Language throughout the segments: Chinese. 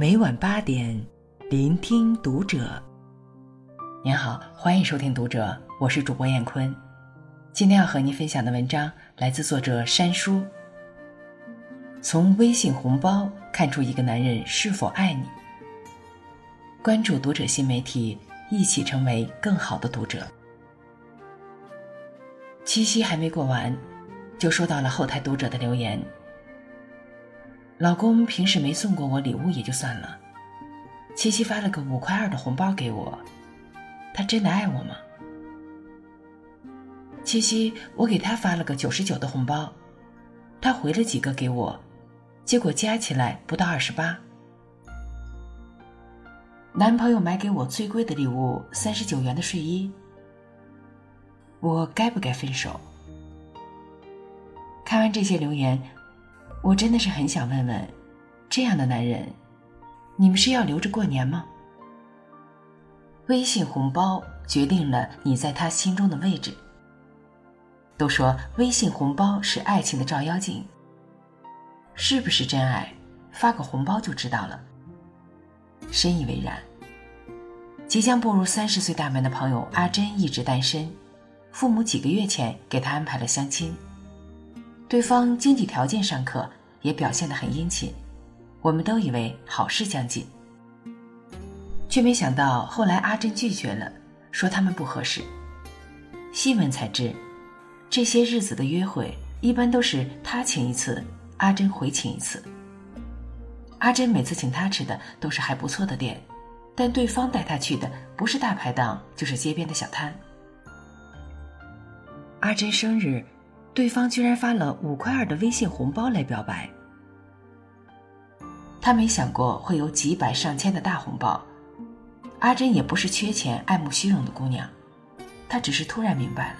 每晚八点，聆听读者。您好，欢迎收听《读者》，我是主播燕坤。今天要和您分享的文章来自作者山叔。从微信红包看出一个男人是否爱你。关注《读者》新媒体，一起成为更好的读者。七夕还没过完，就收到了后台读者的留言。老公平时没送过我礼物也就算了，七夕发了个五块二的红包给我，他真的爱我吗？七夕我给他发了个九十九的红包，他回了几个给我，结果加起来不到二十八。男朋友买给我最贵的礼物三十九元的睡衣，我该不该分手？看完这些留言。我真的是很想问问，这样的男人，你们是要留着过年吗？微信红包决定了你在他心中的位置。都说微信红包是爱情的照妖镜，是不是真爱，发个红包就知道了。深以为然。即将步入三十岁大门的朋友阿珍一直单身，父母几个月前给她安排了相亲。对方经济条件尚可，也表现得很殷勤，我们都以为好事将近，却没想到后来阿珍拒绝了，说他们不合适。细问才知，这些日子的约会一般都是他请一次，阿珍回请一次。阿珍每次请他吃的都是还不错的店，但对方带他去的不是大排档，就是街边的小摊。阿珍生日。对方居然发了五块二的微信红包来表白，他没想过会有几百上千的大红包。阿珍也不是缺钱、爱慕虚荣的姑娘，她只是突然明白了：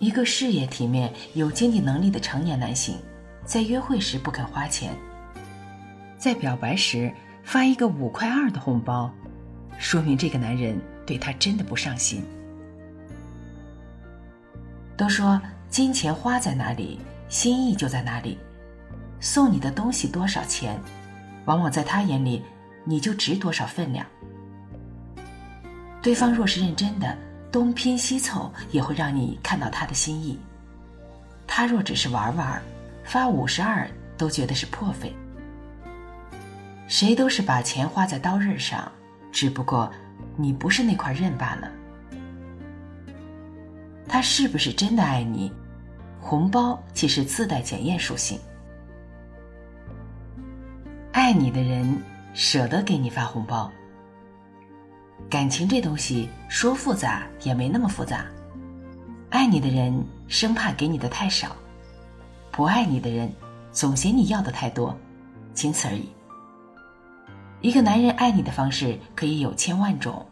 一个事业体面、有经济能力的成年男性，在约会时不肯花钱，在表白时发一个五块二的红包，说明这个男人对她真的不上心。都说金钱花在哪里，心意就在哪里。送你的东西多少钱，往往在他眼里，你就值多少分量。对方若是认真的，东拼西凑也会让你看到他的心意。他若只是玩玩，发五十二都觉得是破费。谁都是把钱花在刀刃上，只不过你不是那块刃罢了。他是不是真的爱你？红包其实自带检验属性。爱你的人舍得给你发红包。感情这东西说复杂也没那么复杂。爱你的人生怕给你的太少，不爱你的人总嫌你要的太多，仅此而已。一个男人爱你的方式可以有千万种，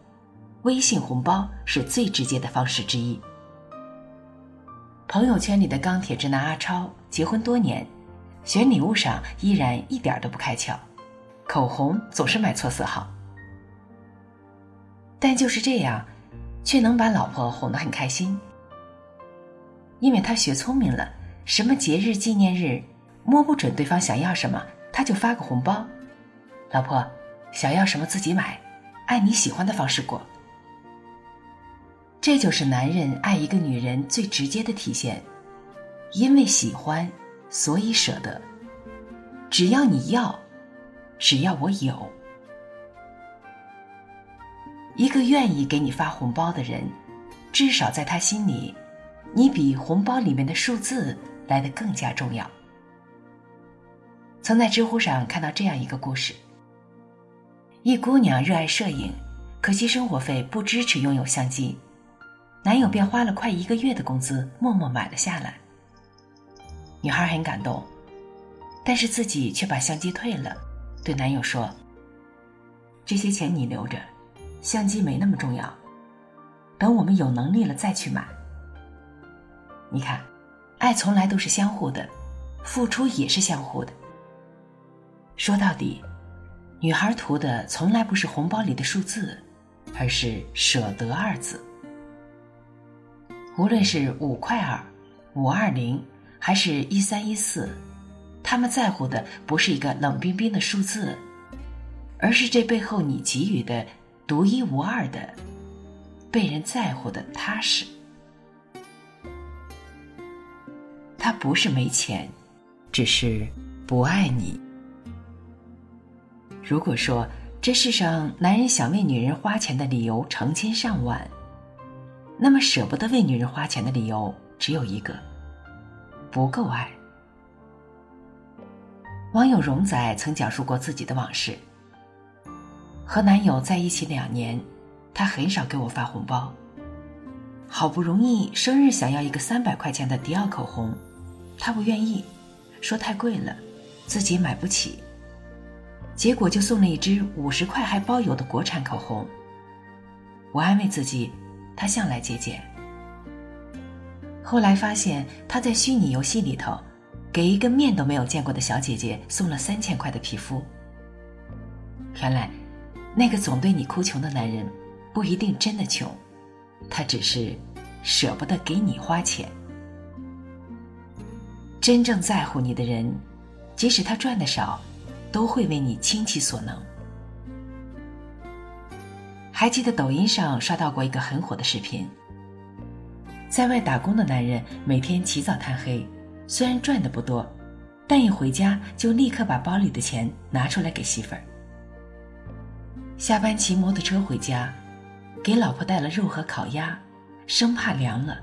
微信红包是最直接的方式之一。朋友圈里的钢铁直男阿超结婚多年，选礼物上依然一点都不开窍，口红总是买错色号。但就是这样，却能把老婆哄得很开心，因为他学聪明了，什么节日纪念日，摸不准对方想要什么，他就发个红包，老婆想要什么自己买，按你喜欢的方式过。这就是男人爱一个女人最直接的体现，因为喜欢，所以舍得。只要你要，只要我有。一个愿意给你发红包的人，至少在他心里，你比红包里面的数字来的更加重要。曾在知乎上看到这样一个故事：一姑娘热爱摄影，可惜生活费不支持拥有相机。男友便花了快一个月的工资，默默买了下来。女孩很感动，但是自己却把相机退了，对男友说：“这些钱你留着，相机没那么重要，等我们有能力了再去买。”你看，爱从来都是相互的，付出也是相互的。说到底，女孩图的从来不是红包里的数字，而是“舍得”二字。无论是五块二、五二零，还是一三一四，他们在乎的不是一个冷冰冰的数字，而是这背后你给予的独一无二的、被人在乎的踏实。他不是没钱，只是不爱你。如果说这世上男人想为女人花钱的理由成千上万，那么舍不得为女人花钱的理由只有一个：不够爱。网友荣仔曾讲述过自己的往事。和男友在一起两年，他很少给我发红包。好不容易生日想要一个三百块钱的迪奥口红，他不愿意，说太贵了，自己买不起。结果就送了一支五十块还包邮的国产口红。我安慰自己，他向来节俭。后来发现他在虚拟游戏里头。给一个面都没有见过的小姐姐送了三千块的皮肤。原来，那个总对你哭穷的男人，不一定真的穷，他只是舍不得给你花钱。真正在乎你的人，即使他赚的少，都会为你倾其所能。还记得抖音上刷到过一个很火的视频，在外打工的男人每天起早贪黑。虽然赚的不多，但一回家就立刻把包里的钱拿出来给媳妇儿。下班骑摩托车回家，给老婆带了肉和烤鸭，生怕凉了，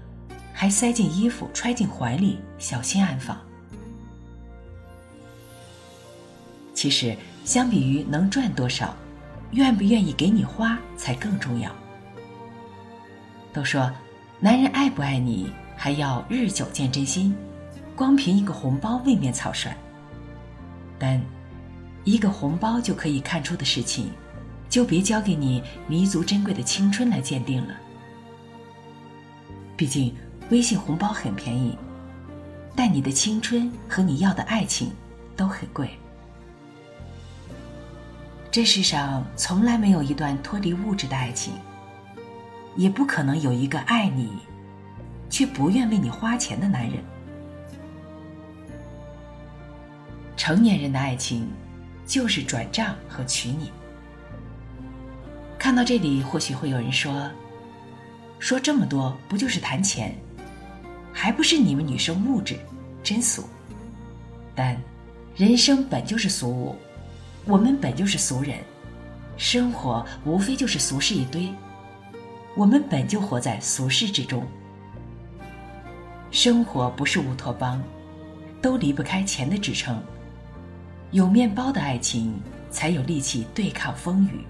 还塞进衣服揣进怀里，小心安放。其实，相比于能赚多少，愿不愿意给你花才更重要。都说，男人爱不爱你，还要日久见真心。光凭一个红包未免草率，但一个红包就可以看出的事情，就别交给你弥足珍贵的青春来鉴定了。毕竟微信红包很便宜，但你的青春和你要的爱情都很贵。这世上从来没有一段脱离物质的爱情，也不可能有一个爱你却不愿为你花钱的男人。成年人的爱情，就是转账和娶你。看到这里，或许会有人说：“说这么多，不就是谈钱？还不是你们女生物质，真俗。”但，人生本就是俗物，我们本就是俗人，生活无非就是俗事一堆，我们本就活在俗世之中。生活不是乌托邦，都离不开钱的支撑。有面包的爱情，才有力气对抗风雨。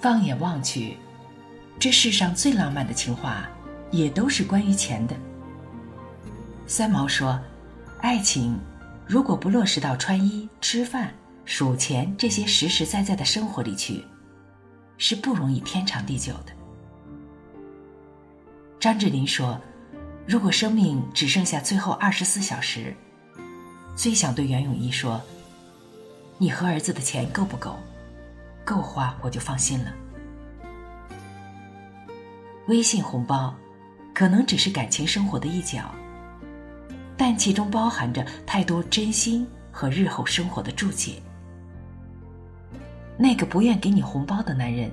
放眼望去，这世上最浪漫的情话，也都是关于钱的。三毛说：“爱情如果不落实到穿衣、吃饭、数钱这些实实在在的生活里去，是不容易天长地久的。”张智霖说：“如果生命只剩下最后二十四小时。”最想对袁咏仪说：“你和儿子的钱够不够？够花我就放心了。微信红包，可能只是感情生活的一角，但其中包含着太多真心和日后生活的注解。那个不愿给你红包的男人，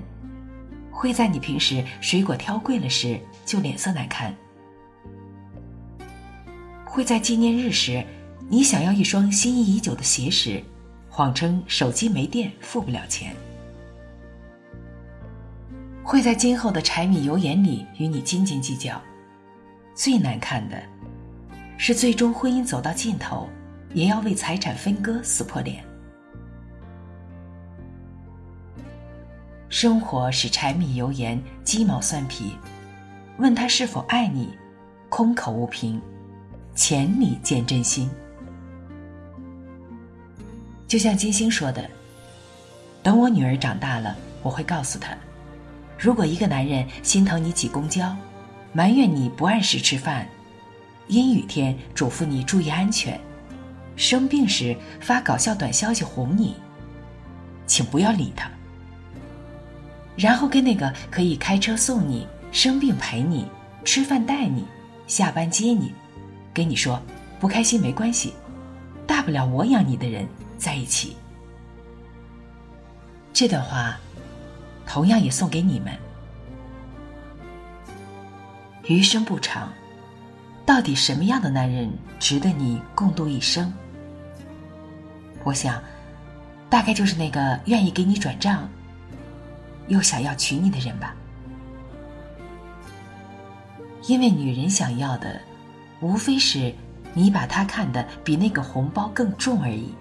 会在你平时水果挑贵了时就脸色难看，会在纪念日时。”你想要一双心仪已久的鞋时，谎称手机没电付不了钱；会在今后的柴米油盐里与你斤斤计较。最难看的，是最终婚姻走到尽头，也要为财产分割撕破脸。生活是柴米油盐鸡毛蒜皮，问他是否爱你，空口无凭，钱里见真心。就像金星说的：“等我女儿长大了，我会告诉她，如果一个男人心疼你挤公交，埋怨你不按时吃饭，阴雨天嘱咐你注意安全，生病时发搞笑短消息哄你，请不要理他。然后跟那个可以开车送你、生病陪你、吃饭带你、下班接你，跟你说，不开心没关系，大不了我养你的人在一起。这段话，同样也送给你们。余生不长，到底什么样的男人值得你共度一生？我想，大概就是那个愿意给你转账，又想要娶你的人吧。因为女人想要的，无非是你把她看得比那个红包更重而已。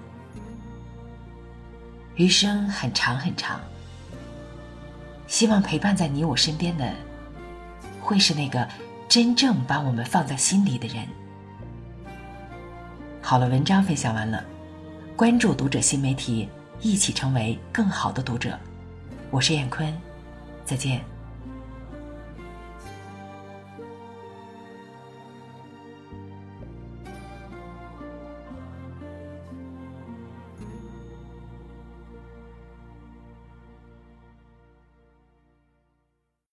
余生很长很长，希望陪伴在你我身边的，会是那个真正把我们放在心里的人。好了，文章分享完了，关注读者新媒体，一起成为更好的读者。我是燕坤，再见。